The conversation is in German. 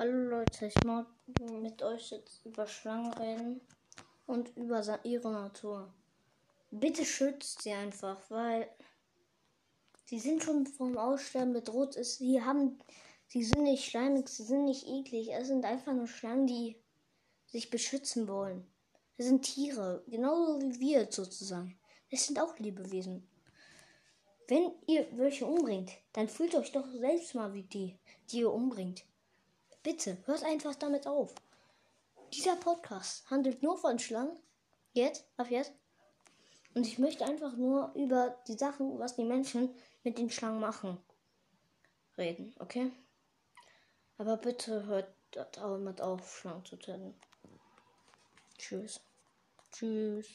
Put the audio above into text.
Hallo Leute, ich mag mit euch jetzt über Schlangen reden und über ihre Natur. Bitte schützt sie einfach, weil sie sind schon vom Aussterben bedroht. Es- Sie haben, sie sind nicht schleimig, sie sind nicht eklig. Es sind einfach nur Schlangen, die sich beschützen wollen. Es sind Tiere, genauso wie wir sozusagen. Es sind auch Lebewesen. Wenn ihr welche umbringt, dann fühlt euch doch selbst mal wie die, die ihr umbringt. Bitte, hört einfach damit auf. Dieser Podcast handelt nur von Schlangen. Jetzt, ab jetzt. Und ich möchte einfach nur über die Sachen, was die Menschen mit den Schlangen machen, reden, okay? Aber bitte hört damit auf, Schlangen zu töten. Tschüss. Tschüss.